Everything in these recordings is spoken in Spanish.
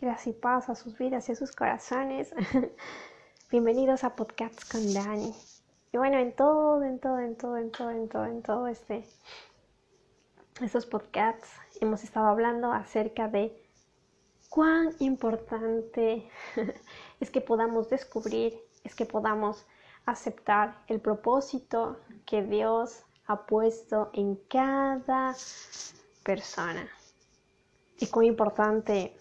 Gracias y paz a sus vidas y a sus corazones. Bienvenidos a Podcasts con Dani. Y bueno, en todo, en todo, en todo, en todo, en todo, en todo este, estos podcasts hemos estado hablando acerca de cuán importante es que podamos descubrir, es que podamos aceptar el propósito que Dios ha puesto en cada persona. Y cuán importante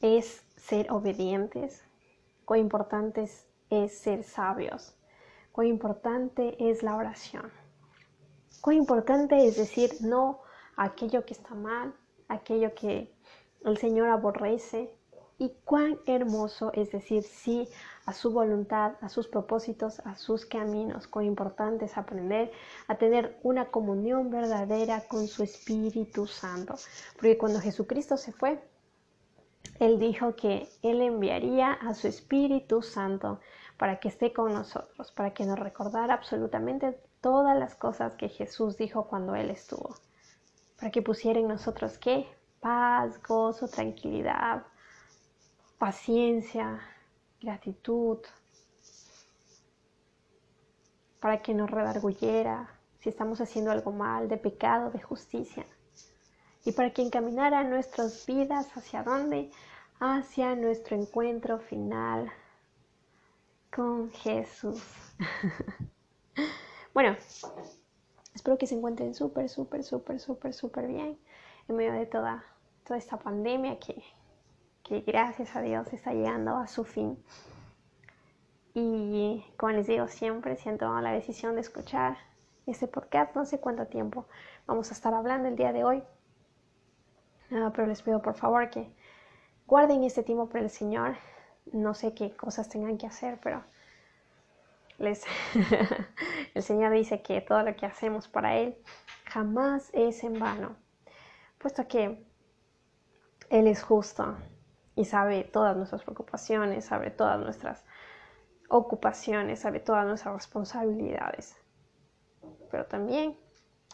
es ser obedientes, cuán importante es, ser sabios, cuán importante es la oración, cuán importante es decir no a aquello que está mal, aquello que el Señor aborrece, y cuán hermoso es decir sí a su voluntad, a sus propósitos, a sus caminos. Cuán importante es aprender a tener una comunión verdadera con su Espíritu Santo. Porque cuando Jesucristo se fue, Él dijo que Él enviaría a su Espíritu Santo para que esté con nosotros, para que nos recordara absolutamente todas las cosas que Jesús dijo cuando Él estuvo. Para que pusiera en nosotros qué? Paz, gozo, tranquilidad, paciencia, gratitud, para que nos redarguyera si estamos haciendo algo mal, de pecado, de justicia, y para que encaminara nuestras vidas hacia dónde? Hacia nuestro encuentro final con Jesús. bueno, espero que se encuentren súper, súper, súper, súper, súper bien en medio de toda, toda esta pandemia que que gracias a Dios está llegando a su fin. Y como les digo siempre, si tomado la decisión de escuchar este podcast, no sé cuánto tiempo vamos a estar hablando el día de hoy, ah, pero les pido por favor que guarden este tiempo para el Señor. No sé qué cosas tengan que hacer, pero les el Señor dice que todo lo que hacemos para Él jamás es en vano, puesto que Él es justo y sabe todas nuestras preocupaciones, sabe todas nuestras ocupaciones, sabe todas nuestras responsabilidades. Pero también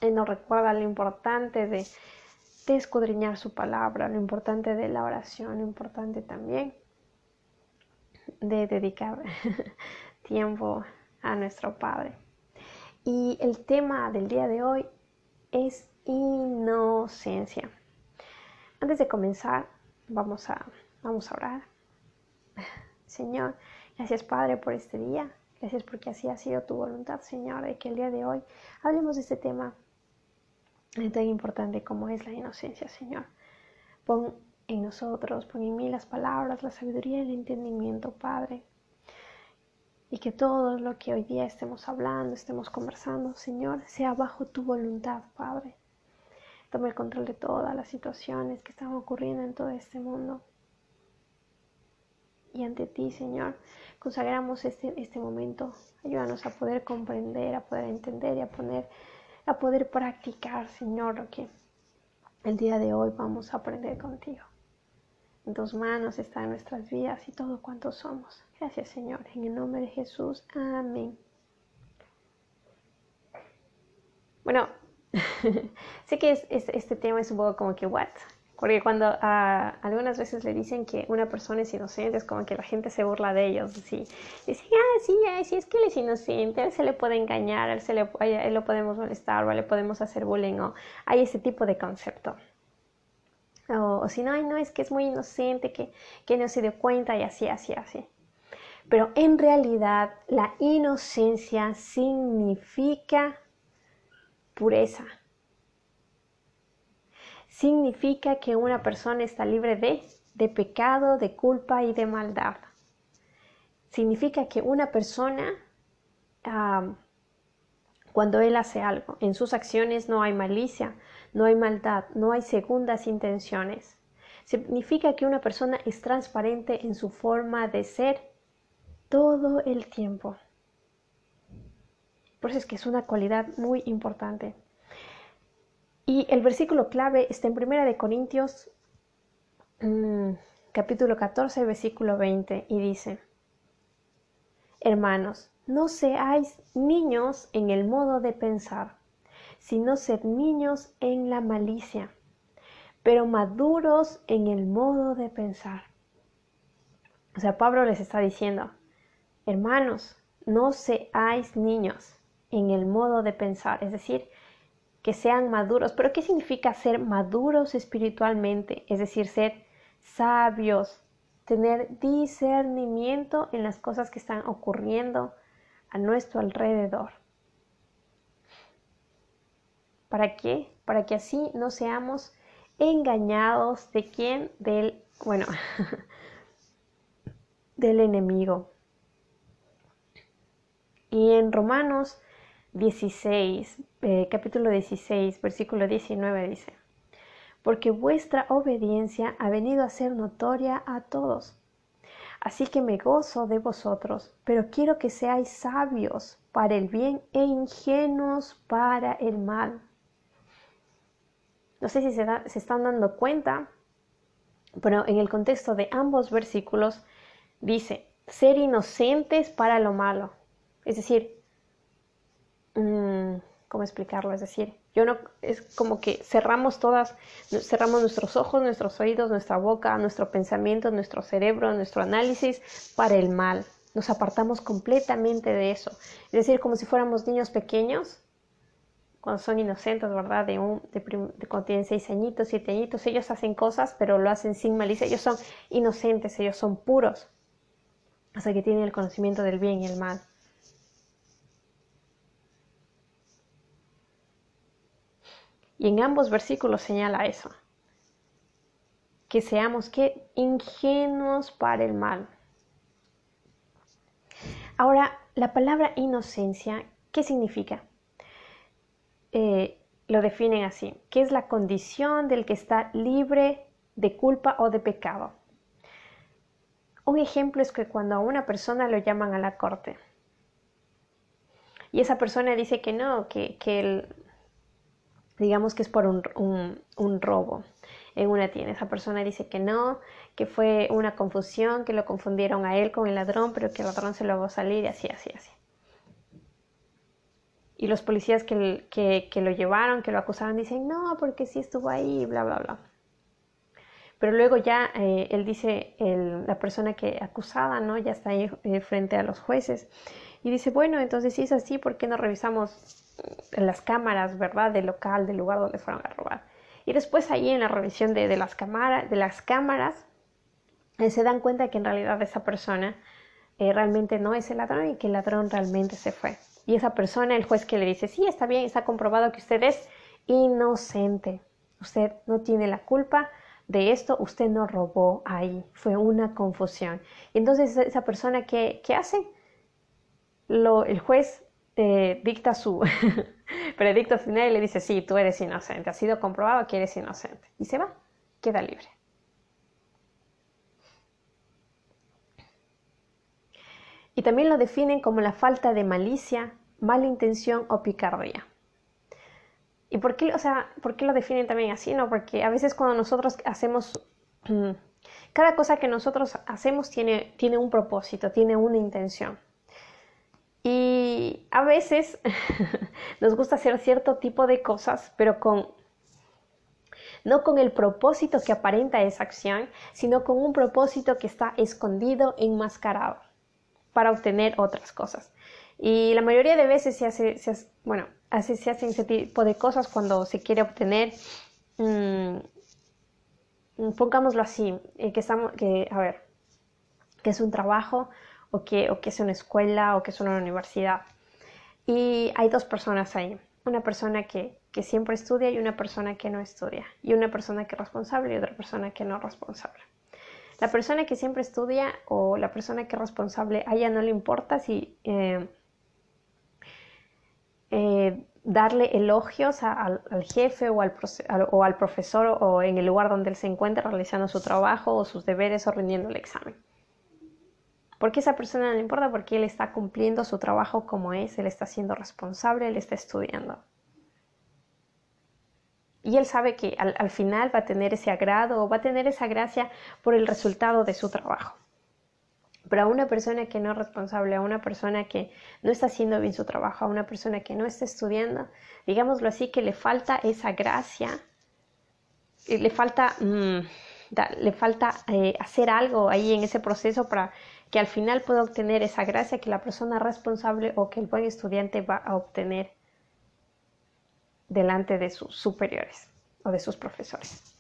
Él nos recuerda lo importante de, de escudriñar su palabra, lo importante de la oración, lo importante también de dedicar tiempo a nuestro Padre. Y el tema del día de hoy es inocencia. Antes de comenzar, vamos a Vamos a orar. Señor, gracias Padre por este día. Gracias porque así ha sido tu voluntad, Señor, de que el día de hoy hablemos de este tema tan importante como es la inocencia, Señor. Pon en nosotros, pon en mí las palabras, la sabiduría y el entendimiento, Padre. Y que todo lo que hoy día estemos hablando, estemos conversando, Señor, sea bajo tu voluntad, Padre. Toma el control de todas las situaciones que están ocurriendo en todo este mundo y ante ti, Señor, consagramos este, este momento. Ayúdanos a poder comprender, a poder entender y a, poner, a poder practicar, Señor, lo que el día de hoy vamos a aprender contigo. En tus manos están nuestras vidas y todo cuanto somos. Gracias, Señor. En el nombre de Jesús. Amén. Bueno, sé que este tema es un poco como que, ¿what? Porque cuando algunas veces le dicen que una persona es inocente, es como que la gente se burla de ellos. Sí. Dicen, ah, sí, sí, es que él es inocente, él se le puede engañar, él, se le, él lo podemos molestar, o le podemos hacer bullying, o hay ese tipo de concepto. O, si no, ay, no, es que es muy inocente, que, que no se dio cuenta y así, así, así. Pero en realidad la inocencia significa pureza significa que una persona está libre de, de pecado, de culpa y de maldad. Significa que una persona, cuando él hace algo, en sus acciones no hay malicia, no hay maldad, no hay segundas intenciones. Significa que una persona es transparente en su forma de ser todo el tiempo. Por eso es que es una cualidad muy importante. Y el versículo clave está en 1 de Corintios mm, capítulo 14, versículo 20 y dice, Hermanos, no seáis niños en el modo de pensar, sino sed niños en la malicia. pero maduros en el modo de pensar. O sea, Pablo les está diciendo, hermanos, no seáis niños en el modo de pensar, es decir, que sean maduros. Pero ¿qué significa ser maduros espiritualmente? Es decir, ser sabios, tener discernimiento en las cosas que están ocurriendo a nuestro alrededor. ¿Para qué? Para que así no seamos engañados de quién? Del, bueno, del enemigo. Y en Romanos 16, eh, capítulo 16, versículo 19 dice, porque vuestra obediencia ha venido a ser notoria a todos. Así que me gozo de vosotros, pero quiero que seáis sabios para el bien e ingenuos para el mal. No sé si se, se están dando cuenta, pero en el contexto de ambos versículos dice, ser inocentes para lo malo. Es decir, mm, ¿cómo explicarlo? Es decir, yo no, es como que cerramos todas, cerramos nuestros ojos, nuestros oídos, nuestra boca, nuestro pensamiento, nuestro cerebro, nuestro análisis para el mal. Nos apartamos completamente de eso. Es decir, como si fuéramos niños pequeños, cuando son inocentes, ¿verdad? De, un, de, cuando tienen seis añitos, siete añitos, ellos hacen cosas, pero lo hacen sin malicia. Ellos son inocentes, ellos son puros hasta que tienen el conocimiento del bien y el mal. Y en ambos versículos señala eso, que seamos ingenuos para el mal. Ahora, la palabra inocencia, ¿qué significa? Eh, lo definen así, que es la condición del que está libre de culpa o de pecado. Un ejemplo es que cuando a una persona lo llaman a la corte y esa persona dice que no, que, que digamos que es por un, un, robo en una tienda. Esa persona dice que no, que fue una confusión, que lo confundieron a él con el ladrón, pero que el ladrón se lo va a salir y así, así, así. Y los policías que, que, que lo llevaron, que lo acusaron, dicen, no, porque sí estuvo ahí, bla, bla, bla. Pero luego ya eh, él dice, la persona que acusada, ¿no? Ya está ahí eh, frente a los jueces. Y dice, bueno, entonces si es así, ¿por qué no revisamos las cámaras, ¿verdad? Del local, del lugar donde fueron a robar. Y después ahí en la revisión de, las, cámaras, de las cámaras, eh, se dan cuenta que en realidad esa persona realmente no es el ladrón y que el ladrón realmente se fue. Y esa persona, el juez que le dice, sí, está bien, está comprobado que usted es inocente. Usted no tiene la culpa, de esto usted no robó ahí, fue una confusión. entonces esa persona que, hace, Lo, el juez dicta su predicto final y le dice, sí, tú eres inocente, ha sido comprobado que eres inocente. Y se va, queda libre. Y también lo definen como la falta de malicia, mala intención o picardía. ¿Y por qué, o sea, por qué lo definen también así? No, porque a veces cuando nosotros hacemos, cada cosa que nosotros hacemos tiene, tiene un propósito, tiene una intención. Y a veces nos gusta hacer cierto tipo de cosas, pero con no con el propósito que aparenta esa acción, sino con un propósito que está escondido, enmascarado, para obtener otras cosas. Y la mayoría de veces se hace, bueno, se hacen ese tipo de cosas cuando se quiere obtener, mm, pongámoslo así, eh, que estamos, que, a ver, que es un trabajo o que, o que es una escuela o que es una universidad. Y hay dos personas ahí, una persona que, que siempre estudia y una persona que no estudia, y una persona que es responsable y otra persona que no es responsable. La persona que siempre estudia o la persona que es responsable, a ella no le importa si eh, eh, darle elogios al, jefe o al, o al, profesor o en el lugar donde él se encuentra realizando su trabajo o sus deberes o rindiendo el examen. Porque esa persona no le importa porque él está cumpliendo su trabajo como es, él está siendo responsable, él está estudiando. Y él sabe que al final va a tener ese agrado o va a tener esa gracia por el resultado de su trabajo. Pero a una persona que no es responsable, a una persona que no está haciendo bien su trabajo, a una persona que no está estudiando, digámoslo así, que le falta esa gracia, le falta, mm, le falta eh, hacer algo ahí en ese proceso para que al final pueda obtener esa gracia que la persona responsable o que el buen estudiante va a obtener delante de sus superiores o de sus profesores.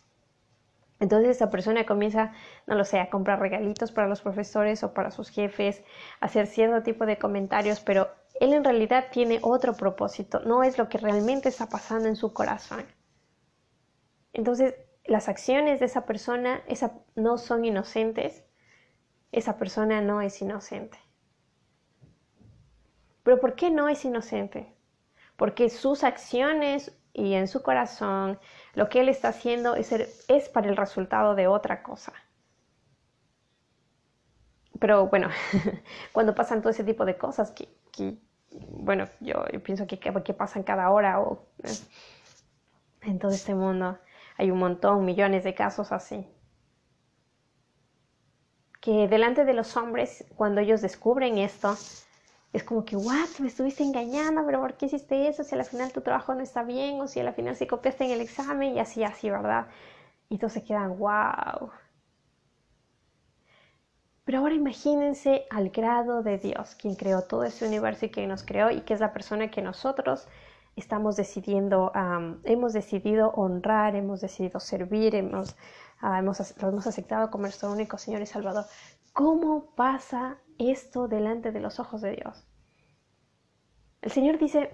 Entonces esa persona comienza, no lo sé, a comprar regalitos para los profesores o para sus jefes, hacer cierto tipo de comentarios, pero él en realidad tiene otro propósito, no es lo que realmente está pasando en su corazón. Entonces las acciones de esa persona esa, no son inocentes, esa persona no es inocente. Pero ¿por qué no es inocente? Porque sus acciones y en su corazón lo que él está haciendo es, es para el resultado de otra cosa. Pero bueno, cuando pasan todo ese tipo de cosas que, bueno, yo, pienso que, que, pasan cada hora o eh, en todo este mundo hay un montón, millones de casos así. Que delante de los hombres, cuando ellos descubren esto, es como que, what, me estuviste engañando, pero ¿por qué hiciste eso? Si al final tu trabajo no está bien, o si al final si copiaste en el examen, y así, así, ¿verdad? Y se quedan, wow. Pero ahora imagínense al grado de Dios, quien creó todo este universo y quien nos creó, y que es la persona que nosotros estamos decidiendo, hemos decidido honrar, hemos decidido servir, hemos, uh, hemos, hemos aceptado como nuestro único Señor y Salvador. ¿Cómo pasa esto delante de los ojos de Dios? El Señor dice,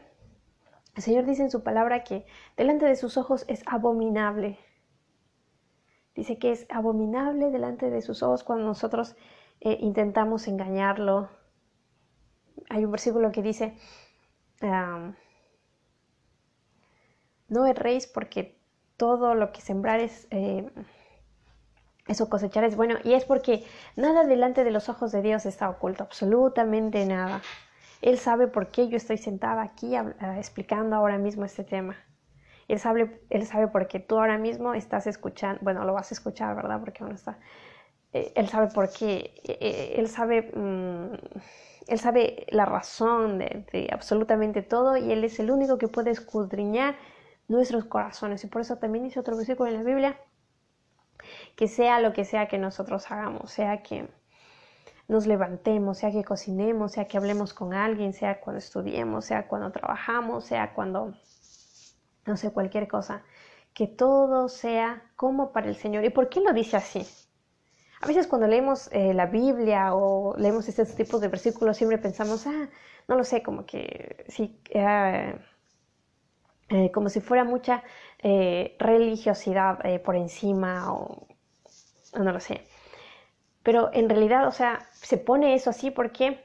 el Señor dice en su palabra que delante de sus ojos es abominable. Dice que es abominable delante de sus ojos cuando nosotros eh, intentamos engañarlo. Hay un versículo que dice, no erréis porque todo lo que sembrar es, eh, eso cosechar es bueno. Y es porque nada delante de los ojos de Dios está oculto, absolutamente nada. Él sabe por qué yo estoy sentada aquí explicando ahora mismo este tema. Él sabe, él sabe por qué tú ahora mismo estás escuchando, bueno, lo vas a escuchar, ¿verdad? Porque aún está. Eh, él sabe por qué, eh, eh, él sabe, mm, él sabe la razón de, de, absolutamente todo y él es el único que puede escudriñar nuestros corazones. Y por eso también dice otro versículo en la Biblia, que sea lo que sea que nosotros hagamos, sea que nos levantemos, sea que cocinemos, sea que hablemos con alguien, sea cuando estudiemos, sea cuando trabajamos, sea cuando, no sé, cualquier cosa, que todo sea como para el Señor. ¿Y por qué lo dice así? A veces cuando leemos eh, la Biblia o leemos estos tipos de versículos siempre pensamos, ah, no lo sé, como que sí, eh, eh, como si fuera mucha religiosidad por encima o no lo sé. Pero en realidad, o sea, se pone eso así porque,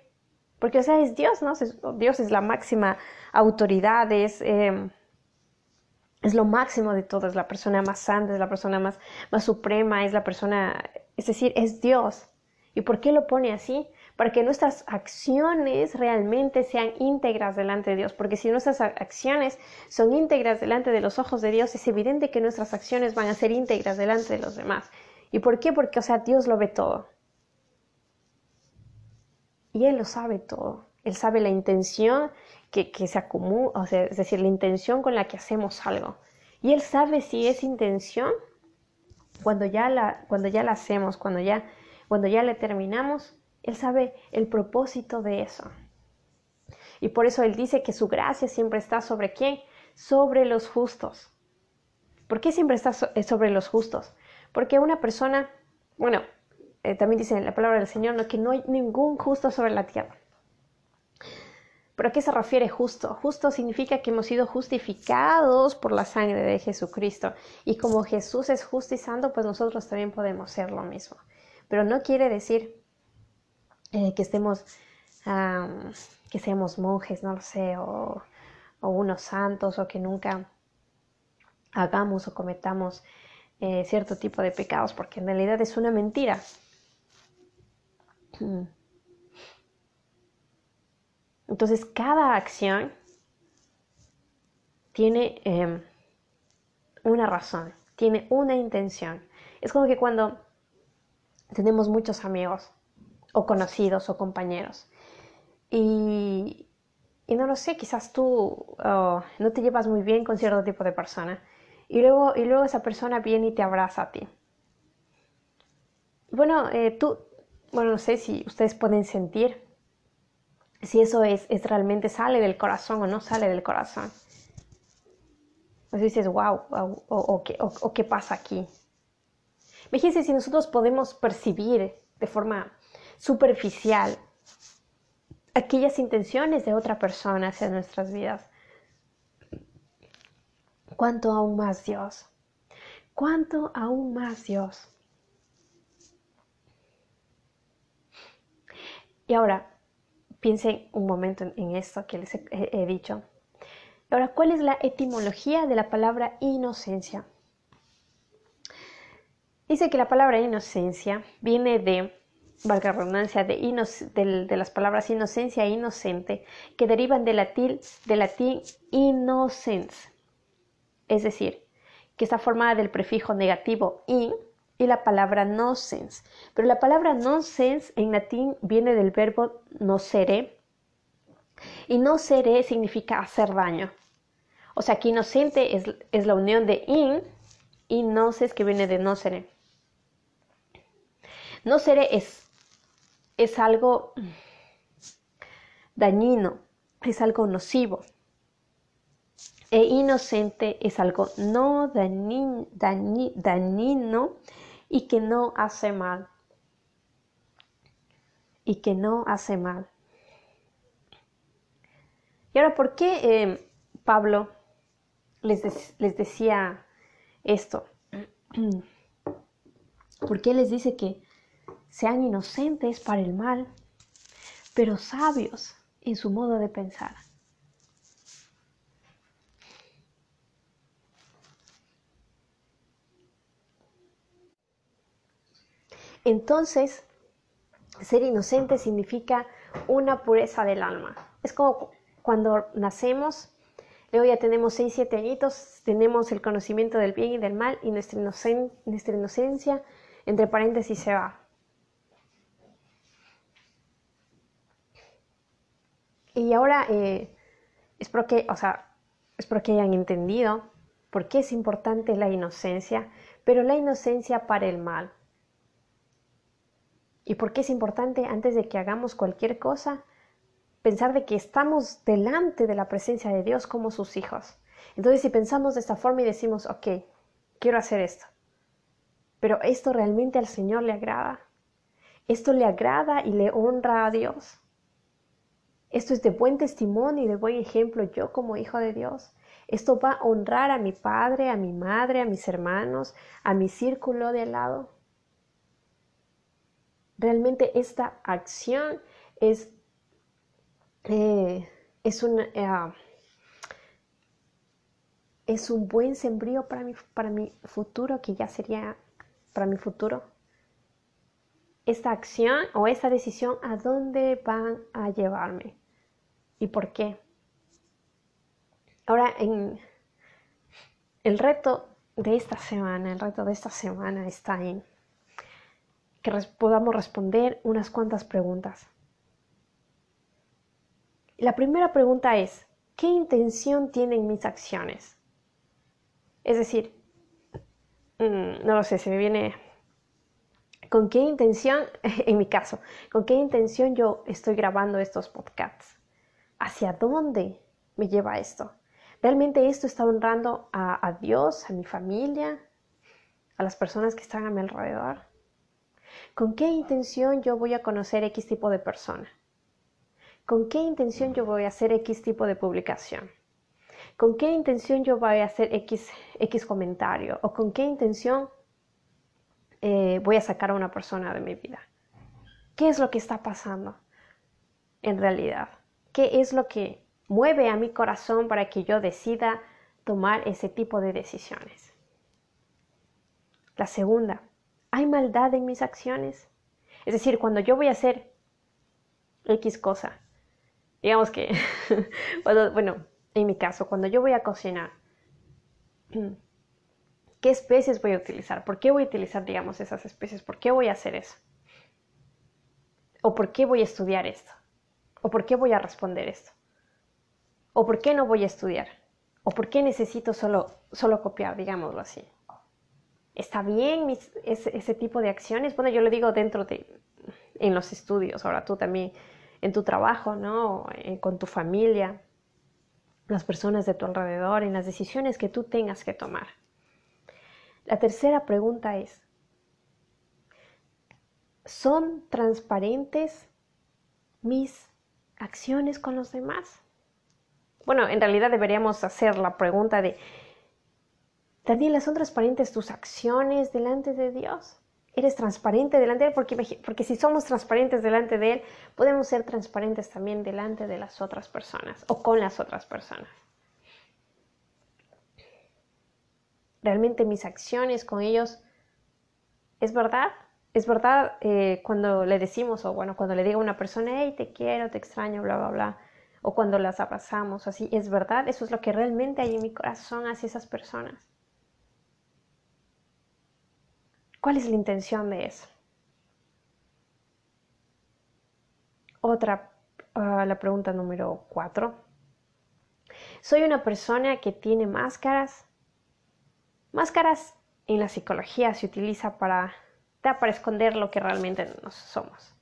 porque o sea, es Dios, ¿no? Dios es la máxima autoridad, es, em, es lo máximo de todo, es la persona más santa, es la persona más, más suprema, es la persona, es decir, es Dios. ¿Y por qué lo pone así? Para que nuestras acciones realmente sean íntegras delante de Dios. Porque si nuestras acciones son íntegras delante de los ojos de Dios, es evidente que nuestras acciones van a ser íntegras delante de los demás. ¿Y por qué? Porque, o sea, Dios lo ve todo. Y Él lo sabe todo. Él sabe la intención que, se acumula, o sea, es decir, la intención con la que hacemos algo. Y Él sabe si es intención cuando ya la, cuando ya la hacemos, cuando ya, cuando ya le terminamos. Él sabe el propósito de eso. Y por eso Él dice que su gracia siempre está sobre quién? Sobre los justos. ¿Por qué siempre está sobre los justos? Porque una persona, bueno, eh, también dice la palabra del Señor que no hay ningún justo sobre la tierra. ¿Pero a qué se refiere justo? Justo significa que hemos sido justificados por la sangre de Jesucristo. Y como Jesús es justo y santo, pues nosotros también podemos ser lo mismo. Pero no quiere decir eh, que estemos, que seamos monjes, no lo sé, o unos santos, o que nunca hagamos o cometamos eh, cierto tipo de pecados, porque en realidad es una mentira. Entonces, cada acción tiene em, una razón, tiene una intención. Es como que cuando tenemos muchos amigos, o conocidos, o compañeros, y, y no lo sé, quizás tú oh, no te llevas muy bien con cierto tipo de persona, y luego, y luego esa persona viene y te abraza a ti. Bueno, eh, tú, bueno, no sé si ustedes pueden sentir si eso es, es, realmente sale del corazón o no sale del corazón. Pues dices, wow, o, o, o, qué pasa aquí. Fíjense si nosotros podemos percibir de forma superficial aquellas intenciones de otra persona hacia nuestras vidas. ¿Cuánto aún más Dios? ¿Cuánto aún más Dios? Y ahora, piensen un momento en esto que les he, dicho. Ahora, ¿cuál es la etimología de la palabra inocencia? Dice que la palabra inocencia viene de, valga redundancia, de, de, las palabras inocencia e inocente, que derivan del latín, de latín innocens, es decir, que está formada del prefijo negativo in y la palabra nocens. Pero la palabra nonsense en latín viene del verbo nocere y nocere significa hacer daño. O sea que inocente es, es la unión de in y nocens que viene de nocere. Nocere es, es algo dañino, es algo nocivo. E inocente es algo no dañino y que no hace mal. Y que no hace mal. Y ahora, ¿por qué eh, Pablo les, les decía esto? ¿Por qué les dice que sean inocentes para el mal, pero sabios en su modo de pensar? Entonces, ser inocente significa una pureza del alma. Es como cuando nacemos, luego ya tenemos 6, 7 añitos, tenemos el conocimiento del bien y del mal y nuestra, inocencia, entre paréntesis, se va. Y ahora eh, espero o sea, espero que hayan entendido por qué es importante la inocencia, pero la inocencia para el mal. ¿Y por qué es importante antes de que hagamos cualquier cosa pensar de que estamos delante de la presencia de Dios como sus hijos? Entonces si pensamos de esta forma y decimos, ok, quiero hacer esto, pero esto realmente al Señor le agrada, esto le agrada y le honra a Dios. Esto es de buen testimonio y de buen ejemplo yo como hijo de Dios. Esto va a honrar a mi padre, a mi madre, a mis hermanos, a mi círculo de al lado. Realmente esta acción es, eh, es, un, eh, es un buen sembrío para mi, para mi futuro, que ya sería para mi futuro. Esta acción o esta decisión, ¿a dónde van a llevarme? ¿Y por qué? Ahora, en el reto de esta semana, el reto de esta semana está en que podamos responder unas cuantas preguntas. La primera pregunta es, ¿qué intención tienen mis acciones? Es decir, mm, no lo sé, se me viene... ¿Con qué intención, en mi caso, con qué intención yo estoy grabando estos podcasts? ¿Hacia dónde me lleva esto? ¿Realmente esto está honrando a, a Dios, a mi familia, a las personas que están a mi alrededor? ¿Con qué intención yo voy a conocer X tipo de persona? ¿Con qué intención yo voy a hacer X tipo de publicación? ¿Con qué intención yo voy a hacer X, X comentario? ¿O con qué intención eh, voy a sacar a una persona de mi vida? ¿Qué es lo que está pasando en realidad? ¿Qué es lo que mueve a mi corazón para que yo decida tomar ese tipo de decisiones? La segunda, ¿Hay maldad en mis acciones? Es decir, cuando yo voy a hacer X cosa, digamos que, bueno, en mi caso, cuando yo voy a cocinar, ¿qué especies voy a utilizar? ¿Por qué voy a utilizar, digamos, esas especies? ¿Por qué voy a hacer eso? ¿O por qué voy a estudiar esto? ¿O por qué voy a responder esto? ¿O por qué no voy a estudiar? ¿O por qué necesito solo, solo copiar, digámoslo así? ¿Está bien ese, tipo de acciones? Bueno, yo lo digo dentro de, en los estudios, ahora tú también, en tu trabajo, ¿no? Eh, con tu familia, las personas de tu alrededor, en las decisiones que tú tengas que tomar. La tercera pregunta es, ¿son transparentes mis acciones con los demás? Bueno, en realidad deberíamos hacer la pregunta de, Daniela, ¿son transparentes tus acciones delante de Dios? ¿Eres transparente delante de Él? Porque, porque si somos transparentes delante de Él, podemos ser transparentes también delante de las otras personas o con las otras personas. ¿Realmente mis acciones con ellos es verdad? Es verdad eh, cuando le decimos, o bueno, cuando le digo a una persona, hey, te quiero, te extraño, bla, bla, bla, o cuando las abrazamos, así, ¿es verdad? Eso es lo que realmente hay en mi corazón hacia esas personas. ¿Cuál es la intención de eso? Otra, ah, la pregunta número cuatro. ¿Soy una persona que tiene máscaras? Máscaras en la psicología se utiliza para para esconder lo que realmente no somos.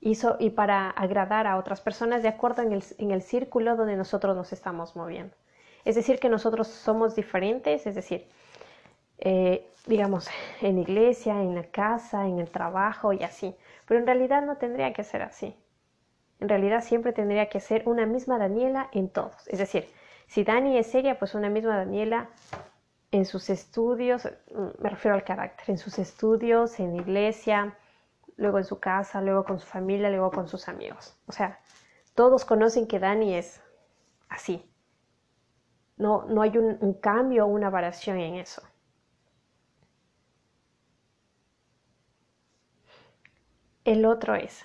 Y, y para agradar a otras personas de acuerdo en el, en el círculo donde nosotros nos estamos moviendo. Es decir, que nosotros somos diferentes, es decir, eh, digamos, en iglesia, en la casa, en el trabajo y así. Pero en realidad no tendría que ser así. En realidad siempre tendría que ser una misma Daniela en todos. Es decir, si Dani es seria, pues una misma Daniela en sus estudios, me refiero al carácter, en sus estudios, en la iglesia, luego en su casa, luego con su familia, luego con sus amigos. O sea, todos conocen que Dani es así. No, no hay un, un cambio o una variación en eso. El otro es,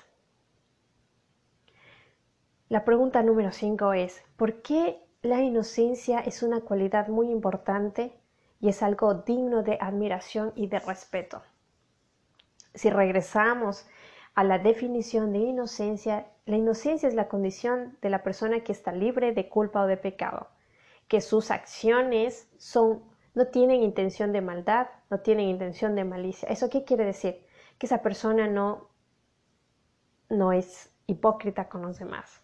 la pregunta número 5 es, ¿por qué la inocencia es una cualidad muy importante y es algo digno de admiración y de respeto. Si regresamos a la definición de inocencia, la inocencia es la condición de la persona que está libre de culpa o de pecado, que sus acciones son no tienen intención de maldad, no tienen intención de malicia. ¿Eso qué quiere decir? Que esa persona no no es hipócrita con los demás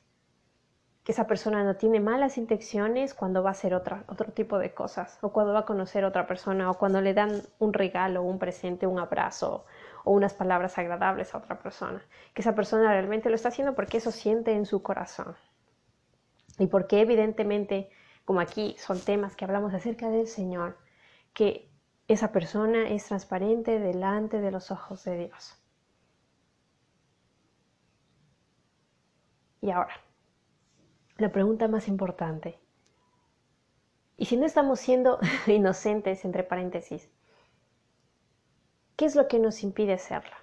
que esa persona no tiene malas intenciones cuando va a hacer otra, otro tipo de cosas, o cuando va a conocer a otra persona, o cuando le dan un regalo, un presente, un abrazo, o unas palabras agradables a otra persona. Que esa persona realmente lo está haciendo porque eso siente en su corazón. Y porque evidentemente, como aquí son temas que hablamos acerca del Señor, que esa persona es transparente delante de los ojos de Dios. Y ahora, la pregunta más importante. Y si no estamos siendo inocentes, entre paréntesis, ¿qué es lo que nos impide serlo?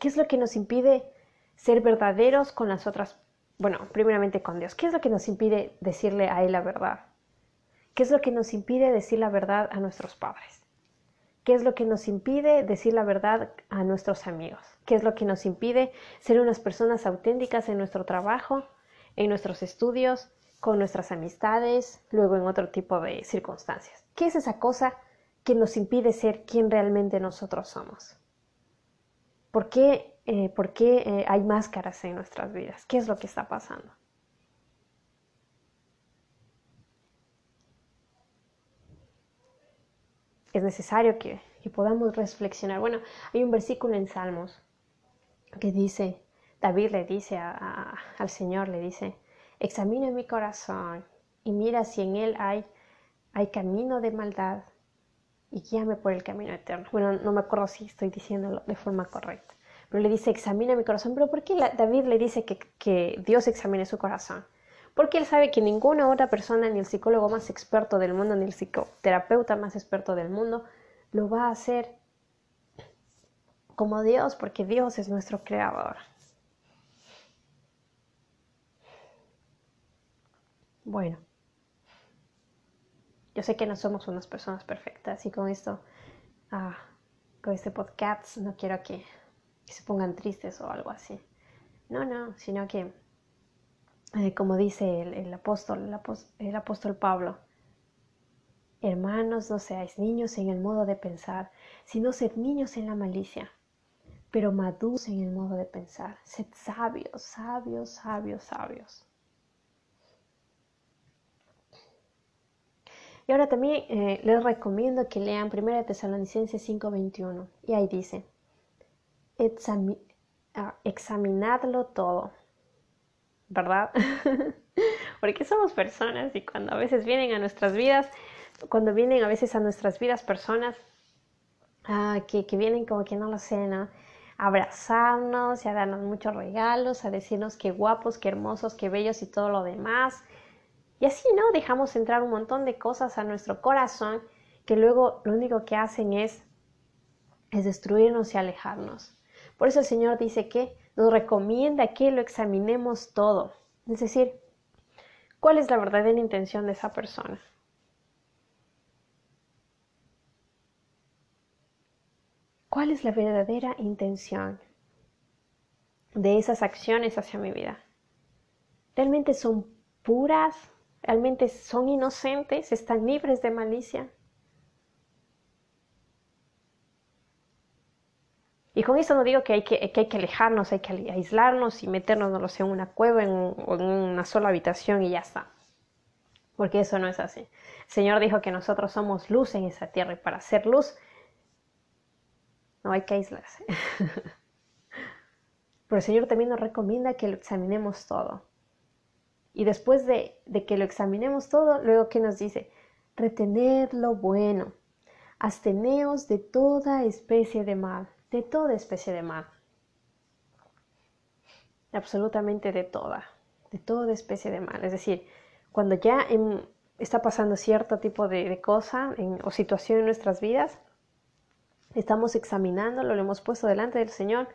¿Qué es lo que nos impide ser verdaderos con las otras, bueno, primeramente con Dios? ¿Qué es lo que nos impide decirle a Él la verdad? ¿Qué es lo que nos impide decir la verdad a nuestros padres? ¿Qué es lo que nos impide decir la verdad a nuestros amigos? ¿Qué es lo que nos impide ser unas personas auténticas en nuestro trabajo, en nuestros estudios, con nuestras amistades, luego en otro tipo de circunstancias. ¿Qué es esa cosa que nos impide ser quien realmente nosotros somos? ¿Por qué, eh, por qué eh, hay máscaras en nuestras vidas? ¿Qué es lo que está pasando? Es necesario que, que podamos reflexionar. Bueno, hay un versículo en Salmos que dice, David le dice al Señor, le dice, examina mi corazón y mira si en él hay, hay camino de maldad y guíame por el camino eterno. Bueno, no me acuerdo si estoy diciéndolo de forma correcta, pero le dice, examina mi corazón. Pero ¿por qué David le dice que, que Dios examine su corazón? Porque él sabe que ninguna otra persona, ni el psicólogo más experto del mundo, ni el psicoterapeuta más experto del mundo, lo va a hacer como Dios, porque Dios es nuestro creador. Bueno, yo sé que no somos unas personas perfectas y con esto, ah, con este podcast, no quiero que, se pongan tristes o algo así. No, no, sino que eh, como dice el, apóstol, el, Pablo, hermanos, no seáis niños en el modo de pensar, sino sed niños en la malicia, pero maduros en el modo de pensar, sed sabios, sabios, sabios, sabios. Y ahora también eh, les recomiendo que lean 1 Tesalonicenses 5:21. Y ahí dice, ah, examinadlo todo, ¿verdad? Porque somos personas y cuando a veces vienen a nuestras vidas, cuando vienen a veces a nuestras vidas personas ah, que, que, vienen como que no lo sé, ¿no? A abrazarnos y a darnos muchos regalos, a decirnos qué guapos, qué hermosos, qué bellos y todo lo demás. Y así, ¿no? Dejamos entrar un montón de cosas a nuestro corazón que luego lo único que hacen es, es destruirnos y alejarnos. Por eso el Señor dice que nos recomienda que lo examinemos todo. Es decir, ¿cuál es la verdadera intención de esa persona? ¿Cuál es la verdadera intención de esas acciones hacia mi vida? ¿Realmente son puras realmente son inocentes, están libres de malicia. Y con eso no digo que hay que, hay que alejarnos, hay que aislarnos y meternos, no lo sé, en una cueva o en una sola habitación y ya está. Porque eso no es así. Señor dijo que nosotros somos luz en esa tierra y para ser luz no hay que aislarse. Pero el Señor también nos recomienda que lo examinemos todo. Y después de, que lo examinemos todo, luego que nos dice, retener lo bueno, absteneos de toda especie de mal, de toda especie de mal. Absolutamente de toda, de toda especie de mal. Es decir, cuando ya está pasando cierto tipo de, cosa o situación en nuestras vidas, estamos examinándolo, lo hemos puesto delante del Señor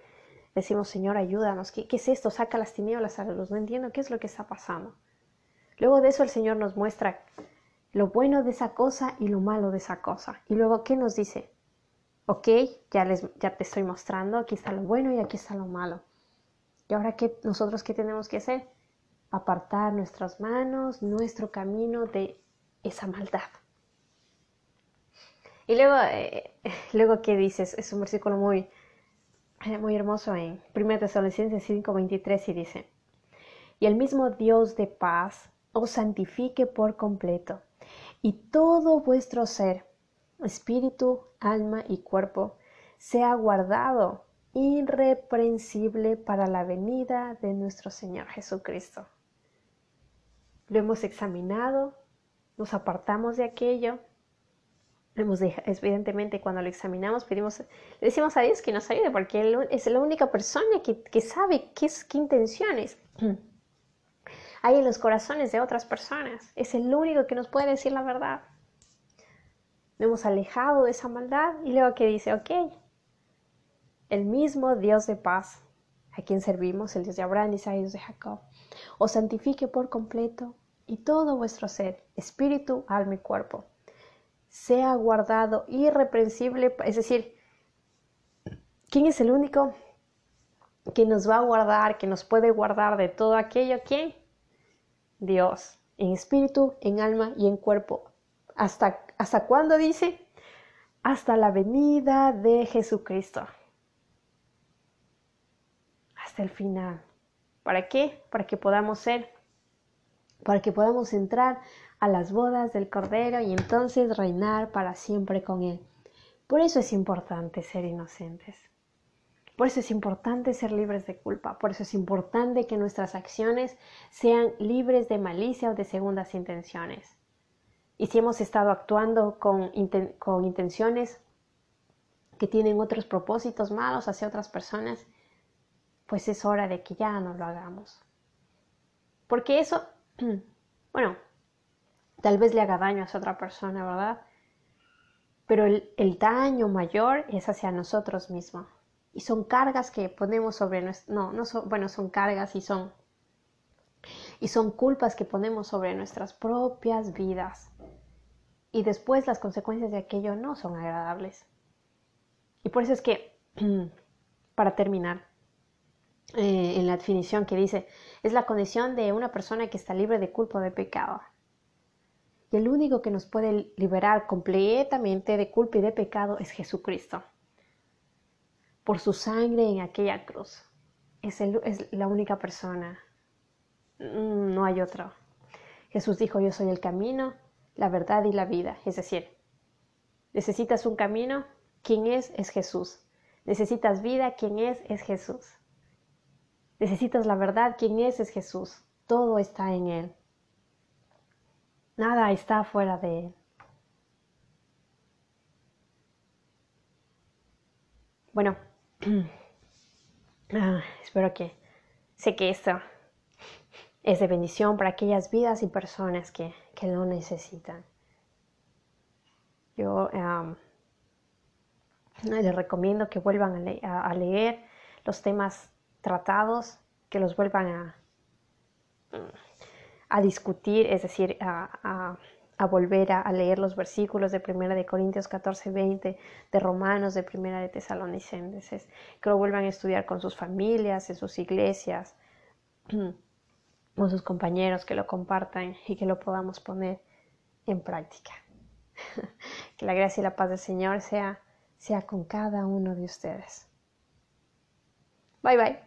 Decimos, Señor, ayúdanos. ¿Qué, es esto? Saca las tinieblas a la luz. No entiendo qué es lo que está pasando. Luego de eso el Señor nos muestra lo bueno de esa cosa y lo malo de esa cosa. Y luego, ¿qué nos dice? Ok, ya, les, ya te estoy mostrando, aquí está lo bueno y aquí está lo malo. ¿Y ahora qué, nosotros qué tenemos que hacer? Apartar nuestras manos, nuestro camino de esa maldad. Y luego, eh, luego ¿qué dices? Es un versículo muy, muy hermoso en 1 Tesalonicenses 5:23 y dice, y el mismo Dios de paz os santifique por completo, y todo vuestro ser, espíritu, alma y cuerpo, sea guardado irreprensible para la venida de nuestro Señor Jesucristo. Lo hemos examinado, nos apartamos de aquello evidentemente cuando lo examinamos pedimos, decimos a Dios que nos ayude porque Él es la única persona que, sabe qué, es, qué intenciones hay en los corazones de otras personas. Es el único que nos puede decir la verdad. Nos hemos alejado de esa maldad y luego que dice, ok, el mismo Dios de paz a quien servimos, el Dios de Abraham, Isaac y de Jacob, os santifique por completo y todo vuestro ser, espíritu, alma y cuerpo sea guardado irreprensible, es decir, ¿quién es el único que nos va a guardar, que nos puede guardar de todo aquello? ¿Quién? Dios, en espíritu, en alma y en cuerpo. ¿Hasta, hasta cuándo dice? Hasta la venida de Jesucristo. Hasta el final. ¿Para qué? Para que podamos ser, para que podamos entrar a las bodas del Cordero y entonces reinar para siempre con Él. Por eso es importante ser inocentes. Por eso es importante ser libres de culpa. Por eso es importante que nuestras acciones sean libres de malicia o de segundas intenciones. Y si hemos estado actuando con, intenciones que tienen otros propósitos malos hacia otras personas, pues es hora de que ya no lo hagamos. Porque eso, bueno, tal vez le haga daño a esa otra persona, ¿verdad? Pero el, daño mayor es hacia nosotros mismos. Y son cargas que ponemos sobre no, no son, bueno, son cargas y son, y son culpas que ponemos sobre nuestras propias vidas. Y después las consecuencias de aquello no son agradables. Y por eso es que, para terminar, eh, en la definición que dice, es la condición de una persona que está libre de culpa o de pecado. Y el único que nos puede liberar completamente de culpa y de pecado es Jesucristo. Por su sangre en aquella cruz. Es, es la única persona. Mm, no hay otro. Jesús dijo, yo soy el camino, la verdad y la vida. Es decir, necesitas un camino, ¿quién es? Es Jesús. Necesitas vida, ¿quién es? Es Jesús. Necesitas la verdad, ¿quién es? Es Jesús. Todo está en Él. Nada está fuera de Él. Bueno, ah, espero que sé que esto es de bendición para aquellas vidas y personas que, lo necesitan. Yo les recomiendo que vuelvan a, leer los temas tratados, que los vuelvan a, a discutir, es decir, a, volver a, leer los versículos de 1 de Corintios 14, 20, de Romanos, de 1 de Tesalonicenses, que lo vuelvan a estudiar con sus familias, en sus iglesias. con sus compañeros, que lo compartan y que lo podamos poner en práctica. que la gracia y la paz del Señor sea, sea con cada uno de ustedes. Bye bye.